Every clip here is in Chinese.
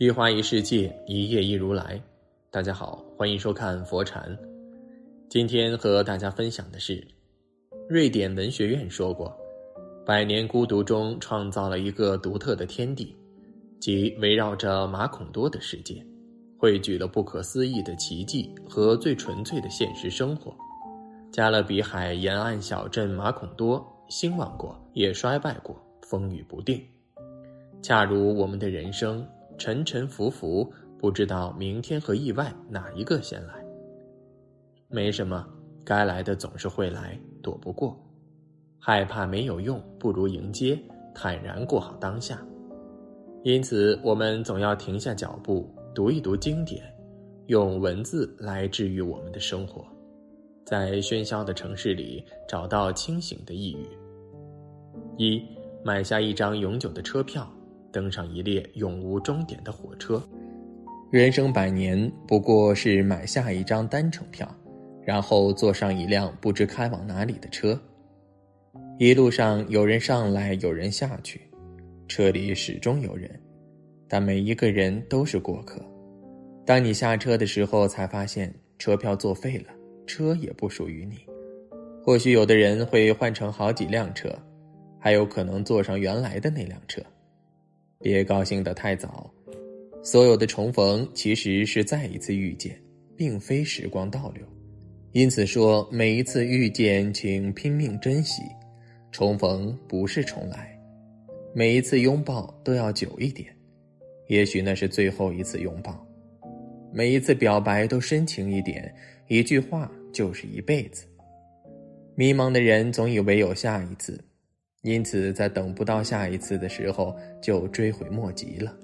一花一世界，一叶一如来。大家好，欢迎收看佛禅。今天和大家分享的是，瑞典文学院说过，《百年孤独》中创造了一个独特的天地，即围绕着马孔多的世界，汇聚了不可思议的奇迹和最纯粹的现实生活。加勒比海沿岸小镇马孔多兴旺过，也衰败过，风雨不定，恰如我们的人生。沉沉浮浮，不知道明天和意外哪一个先来。没什么，该来的总是会来，躲不过。害怕没有用，不如迎接，坦然过好当下。因此，我们总要停下脚步，读一读经典，用文字来治愈我们的生活，在喧嚣的城市里找到清醒的抑郁。一，买下一张永久的车票。登上一列永无终点的火车，人生百年不过是买下一张单程票，然后坐上一辆不知开往哪里的车。一路上有人上来，有人下去，车里始终有人，但每一个人都是过客。当你下车的时候，才发现车票作废了，车也不属于你。或许有的人会换成好几辆车，还有可能坐上原来的那辆车。别高兴得太早，所有的重逢其实是再一次遇见，并非时光倒流。因此说，每一次遇见，请拼命珍惜。重逢不是重来，每一次拥抱都要久一点，也许那是最后一次拥抱。每一次表白都深情一点，一句话就是一辈子。迷茫的人总以为有下一次。因此，在等不到下一次的时候，就追悔莫及了。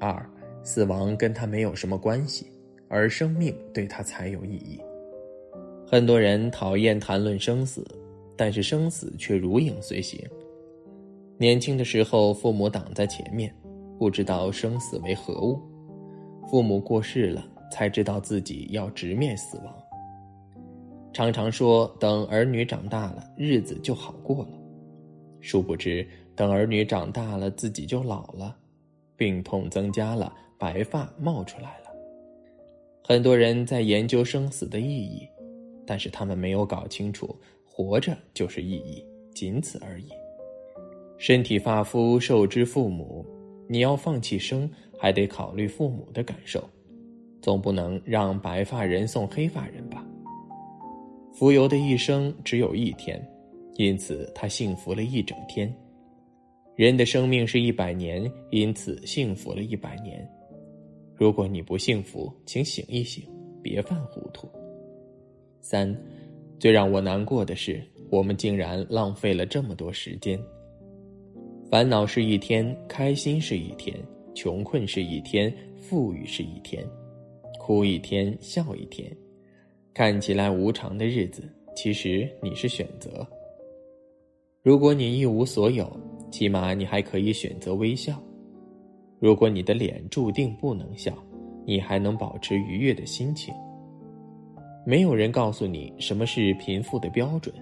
二，死亡跟他没有什么关系，而生命对他才有意义。很多人讨厌谈论生死，但是生死却如影随形。年轻的时候，父母挡在前面，不知道生死为何物；父母过世了，才知道自己要直面死亡。常常说等儿女长大了，日子就好过了。殊不知，等儿女长大了，自己就老了，病痛增加了，白发冒出来了。很多人在研究生死的意义，但是他们没有搞清楚，活着就是意义，仅此而已。身体发肤受之父母，你要放弃生，还得考虑父母的感受，总不能让白发人送黑发人吧。浮游的一生只有一天，因此他幸福了一整天。人的生命是一百年，因此幸福了一百年。如果你不幸福，请醒一醒，别犯糊涂。三，最让我难过的是，我们竟然浪费了这么多时间。烦恼是一天，开心是一天，穷困是一天，富裕是一天，哭一天，笑一天。看起来无常的日子，其实你是选择。如果你一无所有，起码你还可以选择微笑；如果你的脸注定不能笑，你还能保持愉悦的心情。没有人告诉你什么是贫富的标准，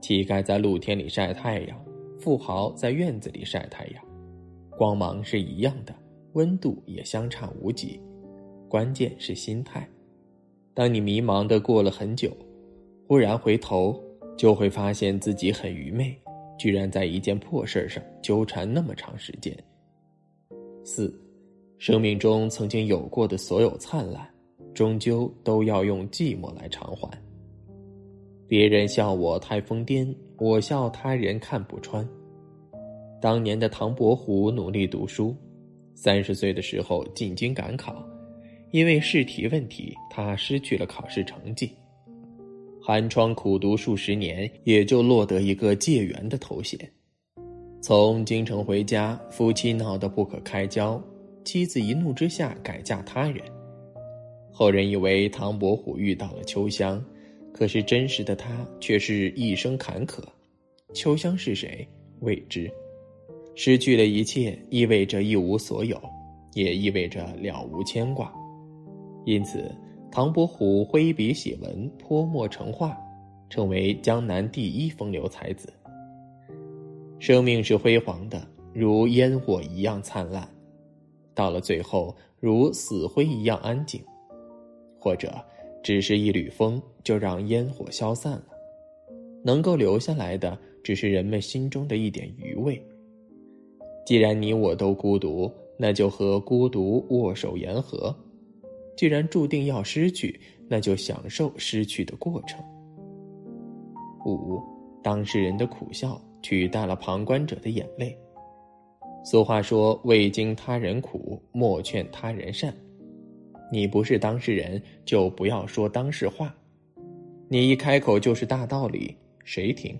乞丐在露天里晒太阳，富豪在院子里晒太阳，光芒是一样的，温度也相差无几，关键是心态。当你迷茫的过了很久，忽然回头，就会发现自己很愚昧，居然在一件破事上纠缠那么长时间。四，生命中曾经有过的所有灿烂，终究都要用寂寞来偿还。别人笑我太疯癫，我笑他人看不穿。当年的唐伯虎努力读书，三十岁的时候进京赶考。因为试题问题，他失去了考试成绩。寒窗苦读数十年，也就落得一个解元的头衔。从京城回家，夫妻闹得不可开交，妻子一怒之下改嫁他人。后人以为唐伯虎遇到了秋香，可是真实的他却是一生坎坷。秋香是谁？未知。失去了一切，意味着一无所有，也意味着了无牵挂。因此，唐伯虎挥笔写文，泼墨成画，成为江南第一风流才子。生命是辉煌的，如烟火一样灿烂，到了最后如死灰一样安静；或者只是一缕风，就让烟火消散了。能够留下来的，只是人们心中的一点余味。既然你我都孤独，那就和孤独握手言和；既然注定要失去，那就享受失去的过程。五，当事人的苦笑取代了旁观者的眼泪。俗话说：“未经他人苦，莫劝他人善。”你不是当事人，就不要说当事话。你一开口就是大道理，谁听？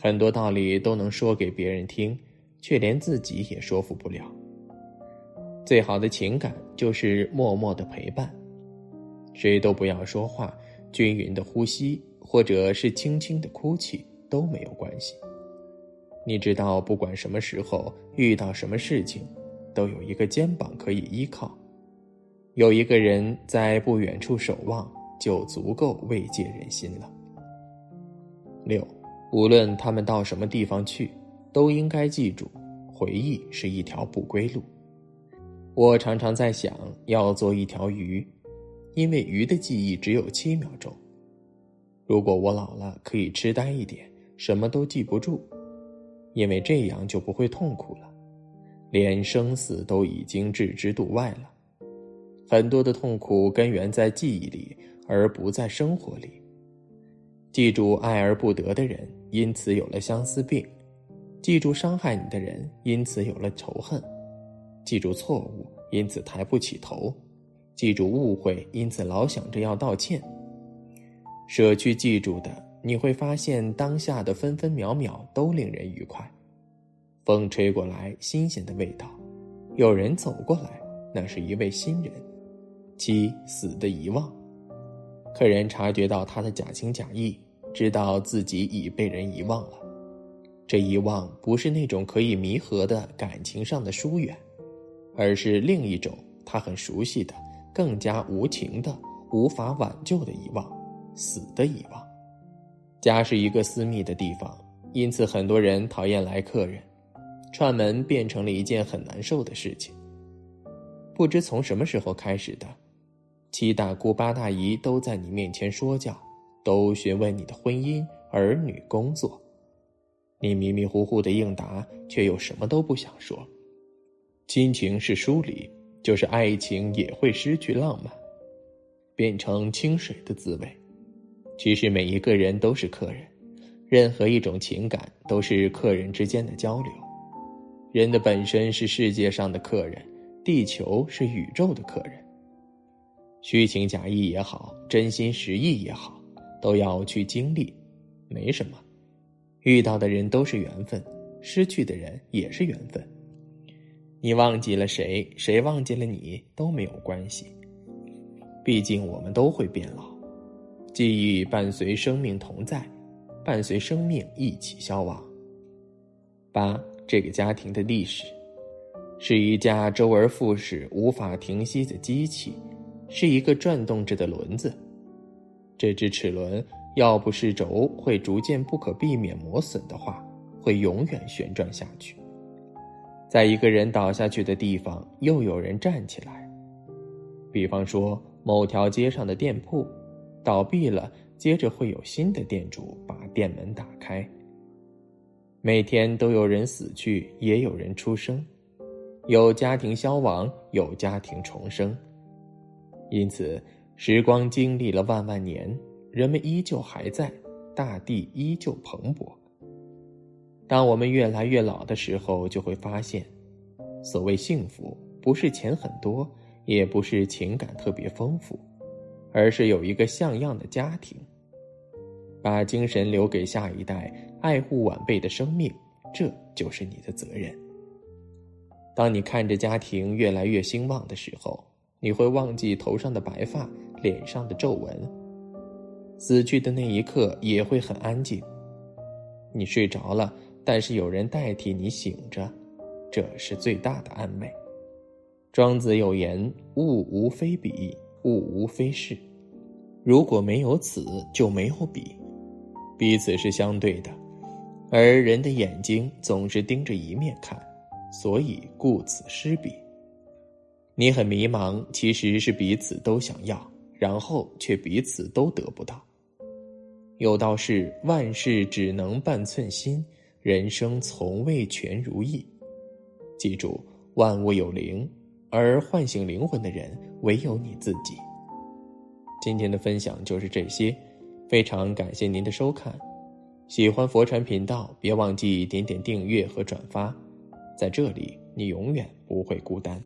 很多道理都能说给别人听。却连自己也说服不了。最好的情感就是默默的陪伴，谁都不要说话，均匀的呼吸，或者是轻轻的哭泣都没有关系。你知道，不管什么时候遇到什么事情，都有一个肩膀可以依靠，有一个人在不远处守望，就足够慰藉人心了。六，无论他们到什么地方去。都应该记住，回忆是一条不归路。我常常在想，要做一条鱼，因为鱼的记忆只有七秒钟。如果我老了，可以痴呆一点，什么都记不住，因为这样就不会痛苦了，连生死都已经置之度外了。很多的痛苦根源在记忆里，而不在生活里。记住爱而不得的人，因此有了相思病。记住伤害你的人，因此有了仇恨；记住错误，因此抬不起头；记住误会，因此老想着要道歉。舍去记住的，你会发现当下的分分秒秒都令人愉快。风吹过来，新鲜的味道；有人走过来，那是一位新人。七死的遗忘，客人察觉到他的假情假意，知道自己已被人遗忘了。这遗忘不是那种可以弥合的感情上的疏远，而是另一种他很熟悉的、更加无情的、无法挽救的遗忘——死的遗忘。家是一个私密的地方，因此很多人讨厌来客人，串门变成了一件很难受的事情。不知从什么时候开始的，七大姑八大姨都在你面前说教，都询问你的婚姻、儿女、工作。你迷迷糊糊的应答，却又什么都不想说。亲情是疏离，就是爱情也会失去浪漫，变成清水的滋味。其实每一个人都是客人，任何一种情感都是客人之间的交流。人的本身是世界上的客人，地球是宇宙的客人。虚情假意也好，真心实意也好，都要去经历，没什么。遇到的人都是缘分，失去的人也是缘分。你忘记了谁，谁忘记了你都没有关系。毕竟我们都会变老，记忆伴随生命同在，伴随生命一起消亡。八，这个家庭的历史，是一架周而复始、无法停息的机器，是一个转动着的轮子。这只齿轮。要不是轴会逐渐不可避免磨损的话，会永远旋转下去。在一个人倒下去的地方，又有人站起来。比方说，某条街上的店铺倒闭了，接着会有新的店主把店门打开。每天都有人死去，也有人出生，有家庭消亡，有家庭重生。因此，时光经历了万万年。人们依旧还在，大地依旧蓬勃。当我们越来越老的时候，就会发现，所谓幸福，不是钱很多，也不是情感特别丰富，而是有一个像样的家庭，把精神留给下一代，爱护晚辈的生命，这就是你的责任。当你看着家庭越来越兴旺的时候，你会忘记头上的白发，脸上的皱纹。死去的那一刻也会很安静。你睡着了，但是有人代替你醒着，这是最大的安慰。庄子有言：“物无非彼，物无非是。如果没有此，就没有彼，彼此是相对的。而人的眼睛总是盯着一面看，所以顾此失彼。你很迷茫，其实是彼此都想要，然后却彼此都得不到。有道是：万事只能半寸心，人生从未全如意。记住，万物有灵，而唤醒灵魂的人唯有你自己。今天的分享就是这些，非常感谢您的收看。喜欢佛禅频道，别忘记点点订阅和转发，在这里你永远不会孤单。